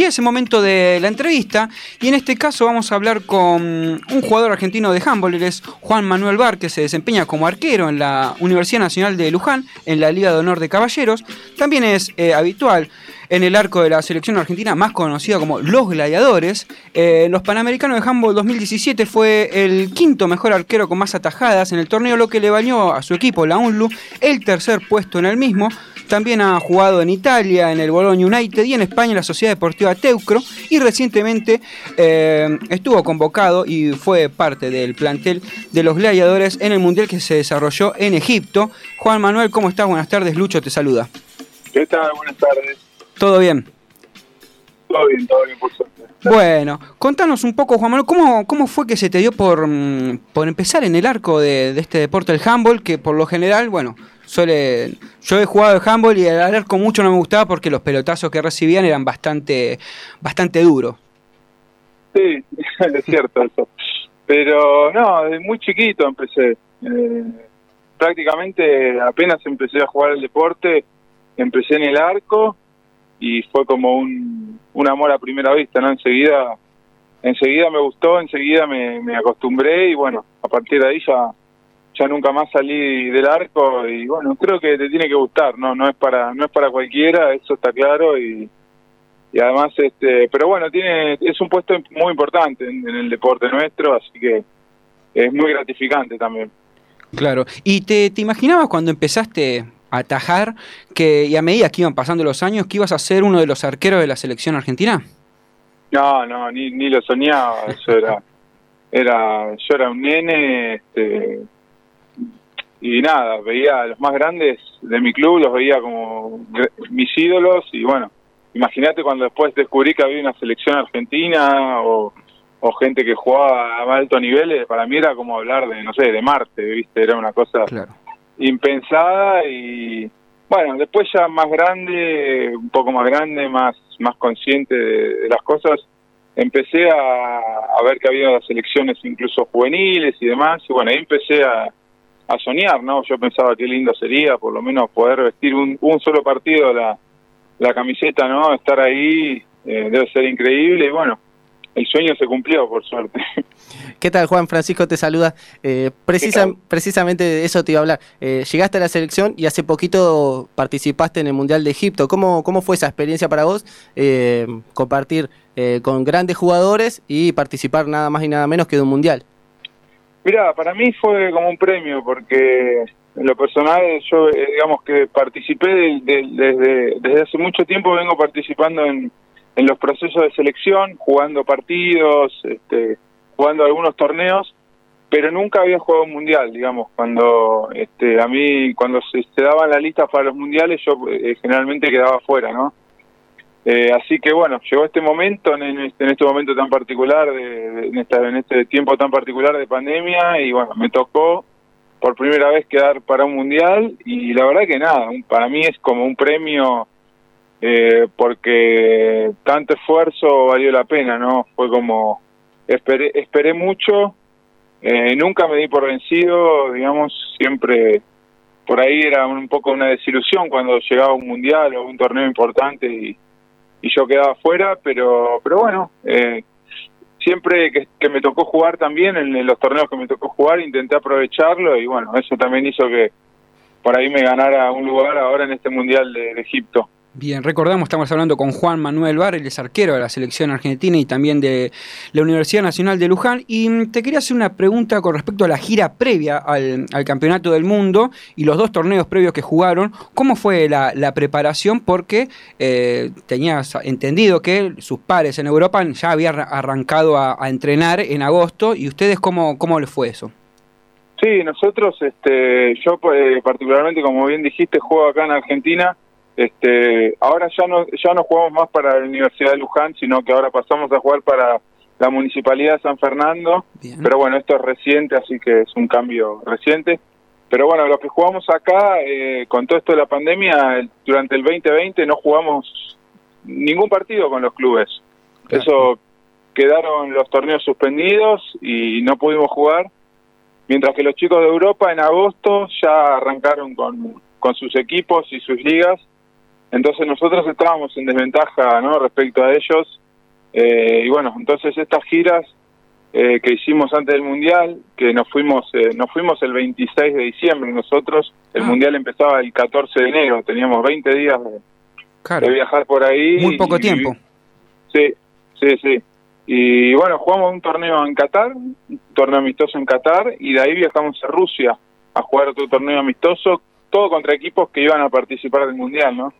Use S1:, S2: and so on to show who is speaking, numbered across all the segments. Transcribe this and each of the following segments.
S1: Y es el momento de la entrevista y en este caso vamos a hablar con un jugador argentino de handball, es Juan Manuel Bar, que se desempeña como arquero en la Universidad Nacional de Luján, en la Liga de Honor de Caballeros. También es eh, habitual en el arco de la selección argentina, más conocida como Los Gladiadores. Eh, los Panamericanos de Handball 2017 fue el quinto mejor arquero con más atajadas en el torneo, lo que le valió a su equipo, la UNLU, el tercer puesto en el mismo. También ha jugado en Italia, en el Bologna United y en España en la Sociedad Deportiva Teucro. Y recientemente eh, estuvo convocado y fue parte del plantel de los gladiadores en el Mundial que se desarrolló en Egipto. Juan Manuel, ¿cómo estás? Buenas tardes. Lucho te saluda.
S2: ¿Qué tal? Buenas tardes.
S1: ¿Todo bien?
S2: Todo bien, todo bien, por suerte.
S1: Bueno, contanos un poco, Juan Manuel, ¿cómo, cómo fue que se te dio por, mm, por empezar en el arco de, de este deporte, el handball, que por lo general, bueno, suele, yo he jugado de handball y el arco mucho no me gustaba porque los pelotazos que recibían eran bastante, bastante duros.
S2: Sí, es cierto eso. Pero no, desde muy chiquito empecé. Eh, prácticamente apenas empecé a jugar el deporte, empecé en el arco y fue como un, un amor a primera vista, ¿no? Enseguida, enseguida me gustó, enseguida me, me acostumbré y bueno, a partir de ahí ya ya nunca más salí del arco y bueno creo que te tiene que gustar no no es para no es para cualquiera eso está claro y, y además este pero bueno tiene es un puesto muy importante en, el deporte nuestro así que es muy gratificante también.
S1: Claro. Y te, te imaginabas cuando empezaste atajar que y a medida que iban pasando los años que ibas a ser uno de los arqueros de la selección argentina
S2: no no ni ni lo soñaba eso era era yo era un nene este y nada, veía a los más grandes de mi club, los veía como mis ídolos y bueno, imagínate cuando después descubrí que había una selección argentina o, o gente que jugaba a alto nivel, para mí era como hablar de, no sé, de Marte, ¿viste? Era una cosa
S1: claro.
S2: Impensada y bueno, después ya más grande, un poco más grande, más, más consciente de, las cosas, empecé a, ver que había las selecciones incluso juveniles y demás y bueno, ahí empecé a a soñar, ¿no? Yo pensaba qué lindo sería, por lo menos poder vestir un, un solo partido la, la camiseta, ¿no? Estar ahí eh, debe ser increíble y bueno, el sueño se cumplió, por suerte.
S3: ¿Qué tal, Juan? Francisco te saluda. Eh, precisa, precisamente de eso te iba a hablar. Eh, llegaste a la selección y hace poquito participaste en el Mundial de Egipto. ¿Cómo, cómo fue esa experiencia para vos? Eh, compartir con grandes jugadores y participar nada más y nada menos que de un Mundial.
S2: Mira, para mí fue como un premio porque en lo personal yo eh, digamos que participé de, de, desde, desde hace mucho tiempo vengo participando en, en los procesos de selección, jugando partidos, este, jugando algunos torneos, pero nunca había jugado un mundial, digamos, cuando este, a mí cuando se, se daban las listas para los mundiales yo eh, generalmente quedaba fuera, ¿no? Eh, así que bueno, llegó este momento, en este, en este momento tan particular, de, en, esta, en este tiempo tan particular de pandemia, y bueno, me tocó por primera vez quedar para un mundial, y la verdad que nada, para mí es como un premio eh, porque tanto esfuerzo valió la pena, ¿no? Fue como, esperé, mucho, eh, nunca me di por vencido, digamos, siempre por ahí era un poco una desilusión cuando llegaba un mundial o un torneo importante y yo quedaba fuera, pero pero bueno, eh, siempre que, que, me tocó jugar también, en, los torneos que me tocó jugar, intenté aprovecharlo y bueno, eso también hizo que por ahí me ganara un lugar ahora en este Mundial de Egipto.
S1: Bien, recordamos, estamos hablando con Juan Manuel Bar, el es arquero de la selección argentina y también de la Universidad Nacional de Luján. Y te quería hacer una pregunta con respecto a la gira previa al, Campeonato del Mundo y los dos torneos previos que jugaron. ¿Cómo fue la, preparación? Porque eh, tenías entendido que sus pares en Europa ya habían arrancado a, a entrenar en agosto. ¿Y ustedes cómo, cómo les fue eso?
S2: Sí, nosotros, este, yo eh, particularmente, como bien dijiste, juego acá en Argentina este, ahora ya no ya no jugamos más para la Universidad de Luján, sino que ahora pasamos a jugar para la Municipalidad de San Fernando. Bien. Pero bueno, esto es reciente, así que es un cambio reciente. Pero bueno, los que jugamos acá, eh, con todo esto de la pandemia, durante el 2020 no jugamos ningún partido con los clubes. Claro. Eso quedaron los torneos suspendidos y no pudimos jugar. Mientras que los chicos de Europa en agosto ya arrancaron con, con sus equipos y sus ligas Entonces nosotros estábamos en desventaja ¿no? respecto a ellos. Eh, y bueno, entonces estas giras eh, que hicimos antes del Mundial, que nos fuimos eh, nos fuimos el 26 de diciembre nosotros, el
S1: Ah.
S2: Mundial empezaba el 14 de enero, teníamos 20 días de,
S1: Claro.
S2: de viajar por ahí.
S1: Muy poco
S2: y-
S1: tiempo.
S2: Sí, sí, sí. Y bueno, jugamos un torneo en Qatar, un torneo amistoso en Qatar, y de ahí viajamos a Rusia a jugar otro torneo amistoso, todo contra equipos que iban a participar del Mundial, ¿no?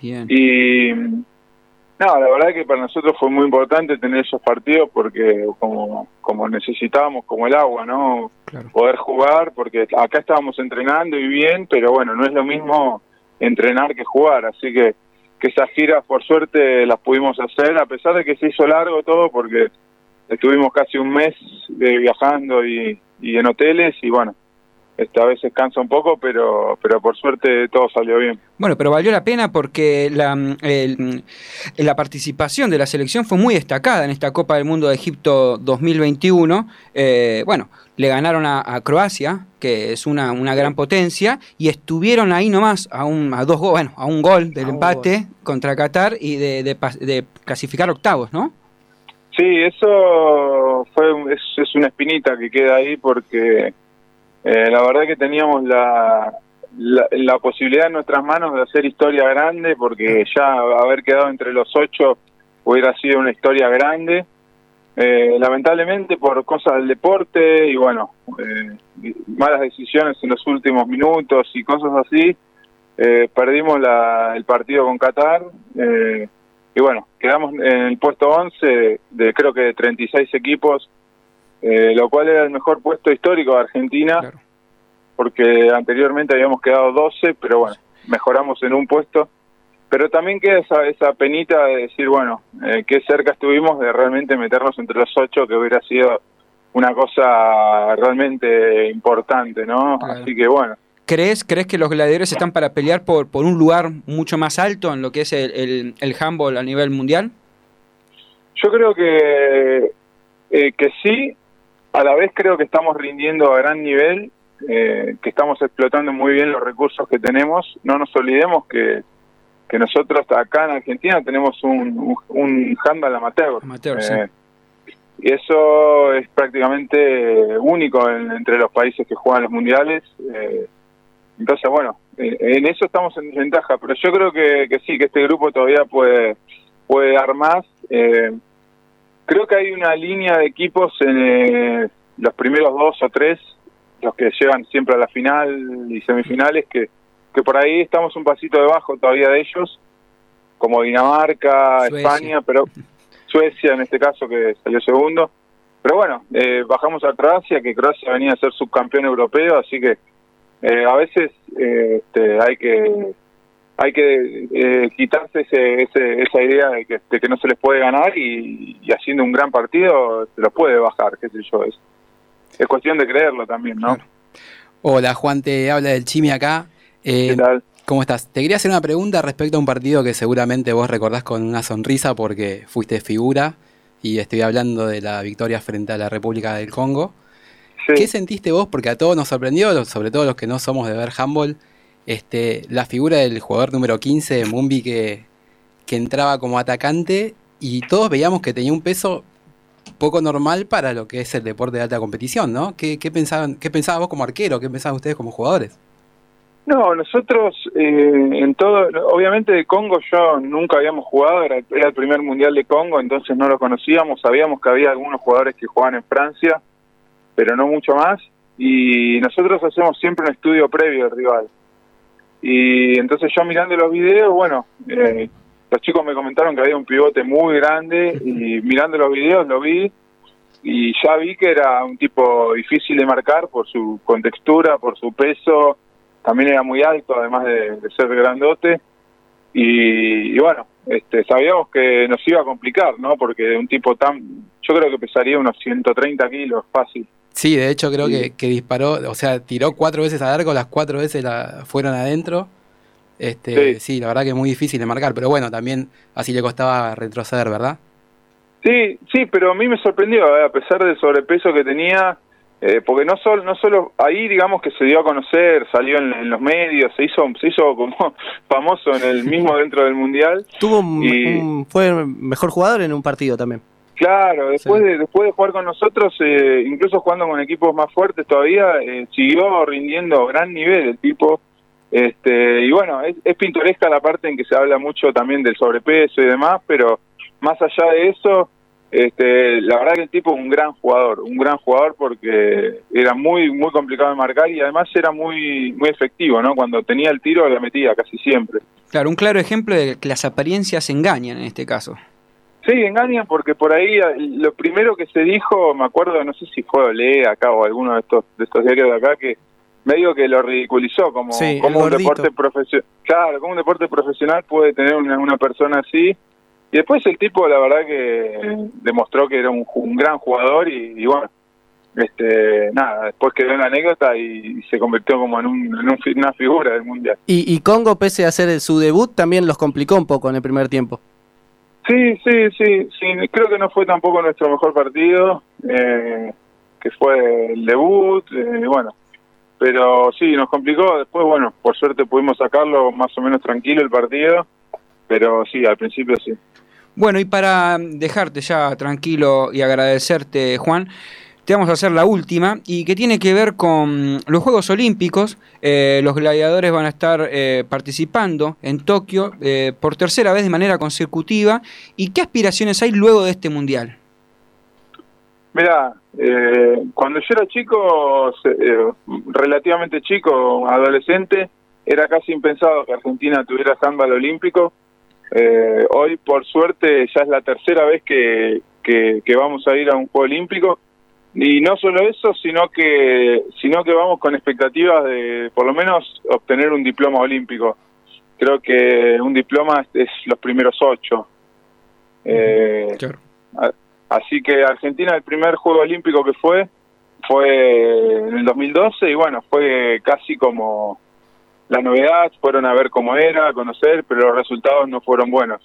S1: Bien.
S2: Y no, la verdad que para nosotros fue muy importante tener esos partidos porque como, como necesitábamos como el agua, ¿no?
S1: Claro.
S2: Poder jugar, porque acá estábamos entrenando y bien, pero bueno, no es lo mismo entrenar que jugar, así que que esas giras por suerte las pudimos hacer, a pesar de que se hizo largo todo, porque estuvimos casi un mes de viajando y, y en hoteles y bueno, esta vez se cansa un poco, pero pero por suerte todo salió bien.
S1: Bueno, pero valió la pena porque la, el- la participación de la selección fue muy destacada en esta Copa del Mundo de Egipto 2021. Eh, bueno, le ganaron a, a Croacia, que es una, una gran potencia, y estuvieron ahí nomás a, un, a dos go- bueno, a un gol del
S3: A
S1: empate contra Qatar y de, de clasificar octavos, ¿no?
S2: Sí, eso fue un- es, es una espinita que queda ahí porque eh, la verdad que teníamos la, la, posibilidad en nuestras manos de hacer historia grande porque ya haber quedado entre los ocho hubiera sido una historia grande. Eh, lamentablemente por cosas del deporte y bueno, eh, malas decisiones en los últimos minutos y cosas así, eh, perdimos la, el partido con Qatar. Eh, y bueno, quedamos en el puesto 11 de creo que de 36 equipos, eh, lo cual era el mejor puesto histórico de Argentina,
S1: Claro.
S2: porque anteriormente habíamos quedado 12, pero bueno, mejoramos en un puesto. Pero también queda esa, esa penita de decir, bueno, eh, qué cerca estuvimos de realmente meternos entre los ocho, que hubiera sido una cosa realmente importante, ¿no?
S1: Claro.
S2: Así que bueno,
S1: ¿Crees, ¿Crees que los gladiadores están para pelear por, por un lugar mucho más alto en lo que es el, el, el handball a nivel mundial?
S2: Yo creo que, eh, que sí, a la vez creo que estamos rindiendo a gran nivel, eh, que estamos explotando muy bien los recursos que tenemos. No nos olvidemos que, que nosotros acá en Argentina tenemos un, un, un handball amateur.
S1: Amateur, sí.
S2: Eh, y eso es prácticamente único en- entre los países que juegan los mundiales. eh, entonces, bueno, eh, en eso estamos en desventaja, pero yo creo que, que sí, que este grupo todavía puede, puede dar más. Eh, creo que hay una línea de equipos en eh, los primeros dos o tres, los que llegan siempre a la final y semifinales, que, que por ahí estamos un pasito debajo todavía de ellos, como Dinamarca,
S1: Suecia.
S2: España, pero Suecia en este caso que salió segundo. Pero bueno, eh, bajamos a Croacia, que Croacia venía a ser subcampeón europeo, así que eh, a veces eh, este, hay que hay que eh, quitarse ese, ese, esa idea de que, de que no se les puede ganar y, y haciendo un gran partido se los puede bajar, qué sé yo. Es, es cuestión de creerlo también, ¿no?
S1: Claro.
S4: Hola Juan, te habla del Chimi acá. Eh,
S2: ¿Qué tal?
S4: ¿Cómo estás? Te quería hacer una pregunta respecto a un partido que seguramente vos recordás con una sonrisa porque fuiste figura y estoy hablando de la victoria frente a la República del Congo.
S2: Sí.
S4: ¿Qué sentiste vos? Porque a todos nos sorprendió, sobre todo los que no somos de ver handball, este, la figura del jugador número 15, Mumbi, que, que entraba como atacante y todos veíamos que tenía un peso poco normal para lo que es el deporte de alta competición, ¿no? ¿Qué, qué pensaban, qué pensabas vos como arquero? ¿Qué pensaban ustedes como jugadores?
S2: No, nosotros eh, en todo, obviamente de Congo yo nunca habíamos jugado, era, era el primer mundial de Congo, entonces no lo conocíamos, sabíamos que había algunos jugadores que jugaban en Francia, pero no mucho más, y nosotros hacemos siempre un estudio previo del rival. Y entonces yo mirando los videos, bueno, eh, los chicos me comentaron que había un pivote muy grande y mirando los videos lo vi y ya vi que era un tipo difícil de marcar por su contextura, por su peso, también era muy alto además de, de ser grandote y, y bueno, este, sabíamos que nos iba a complicar, ¿no? Porque un tipo tan, yo creo que pesaría unos 130 kilos fácil.
S4: Sí, de hecho creo
S2: Sí.
S4: que, que disparó, o sea, tiró cuatro veces al arco, las cuatro veces la fueron adentro. Este,
S2: Sí.
S4: sí. la verdad que es muy difícil de marcar, pero bueno, también así le costaba retroceder, ¿verdad?
S2: Sí, sí, pero a mí me sorprendió, ¿eh? a pesar del sobrepeso que tenía, Eh, porque no solo, no solo ahí, digamos que se dio a conocer, salió en, los medios, se hizo, se hizo como famoso en el mismo dentro del mundial.
S3: Tuvo un, fue mejor jugador en un partido también.
S2: Claro, después de después de jugar con nosotros, eh, incluso jugando con equipos más fuertes todavía, eh, siguió rindiendo gran nivel el tipo. Este, y bueno, es, es pintoresca la parte en que se habla mucho también del sobrepeso y demás, pero más allá de eso, este, la verdad que el tipo es un gran jugador, un gran jugador porque era muy muy complicado de marcar y además era muy muy efectivo, ¿no? Cuando tenía el tiro la metía casi siempre.
S1: Claro, un claro ejemplo de que las apariencias engañan en este caso.
S2: Sí, engañan porque por ahí lo primero que se dijo, me acuerdo, no sé si fue Ole acá o alguno de estos de estos diarios de acá que medio que lo ridiculizó como, como un deporte profesional. Claro, como un deporte profesional puede tener una, una persona así y después el tipo, la verdad que demostró que era un, gran jugador y, bueno, este nada, después quedó en la anécdota y, se convirtió como en, una figura del mundial.
S3: Y, Congo, pese a hacer su debut, también los complicó un poco en el primer tiempo.
S2: Sí, sí, sí, sí, creo que no fue tampoco nuestro mejor partido, eh, que fue el debut, eh, bueno, pero sí, nos complicó, después, bueno, por suerte pudimos sacarlo más o menos tranquilo el partido, pero sí, al principio sí.
S1: Bueno, y para dejarte ya tranquilo y agradecerte, Juan, vamos a hacer la última y que tiene que ver con los Juegos Olímpicos. Eh, los gladiadores van a estar eh, participando en Tokio eh, por tercera vez de manera consecutiva. ¿Y qué aspiraciones hay luego de este mundial?
S2: Mira, cuando yo era chico, relativamente chico, adolescente, era casi impensado que Argentina tuviera handball olímpico eh, hoy, por suerte, ya es la tercera vez que, vamos a ir a un Juego Olímpico. Y no solo eso, sino que, sino que vamos con expectativas de, por lo menos, obtener un diploma olímpico. Creo que un diploma es, los primeros ocho. Eh, así que Argentina, el primer Juego Olímpico que fue, fue en el 2012 y bueno, fue casi como la novedad, fueron a ver cómo era, a conocer, pero los resultados no fueron buenos.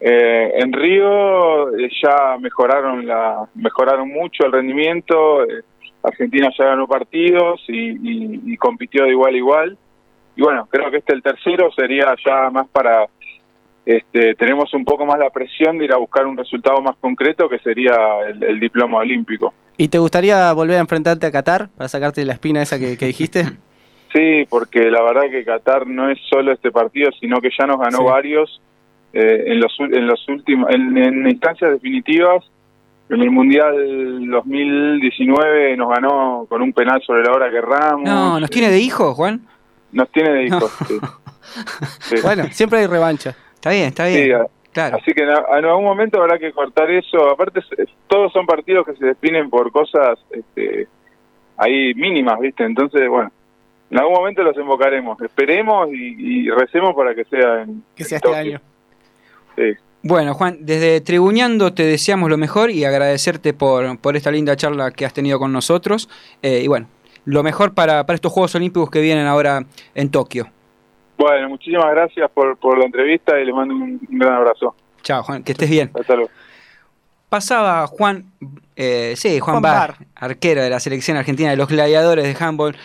S2: Eh, en Río eh, ya mejoraron la mejoraron mucho el rendimiento, eh, Argentina ya ganó partidos y, compitió de igual a igual. Y bueno, creo que este el tercero sería ya más para este, tenemos un poco más la presión de ir a buscar un resultado más concreto que sería el, diploma olímpico.
S3: ¿Y te gustaría volver a enfrentarte a Qatar para sacarte la espina esa que dijiste?
S2: Sí, porque la verdad que Qatar no es solo este partido, sino que ya nos ganó varios eh, en los en los últimos en, instancias definitivas. En el Mundial 2019 nos ganó con un penal sobre la hora que Ramos.
S1: No, ¿nos tiene de hijo, Juan?
S2: Nos tiene de hijo,
S3: sí. Bueno, siempre hay revancha.
S1: Está bien, está bien. claro.
S2: Así que en, algún momento habrá que cortar eso. Aparte, todos son partidos que se definen por cosas este, ahí mínimas, ¿viste? Entonces, bueno, en algún momento los invocaremos. Esperemos y, recemos para que sea en,
S3: que sea este año.
S1: Bueno, Juan, desde Tribuñando te deseamos lo mejor y agradecerte por, por esta linda charla que has tenido con nosotros. Eh, y bueno, lo mejor para, para estos Juegos Olímpicos que vienen ahora en Tokio.
S2: Bueno, muchísimas gracias por, por la entrevista y le mando un, gran abrazo.
S1: Chao, Juan, que estés bien.
S2: Hasta luego.
S1: Pasaba Juan, eh, sí, Juan, Bar, arquero de la selección argentina de los gladiadores de handball.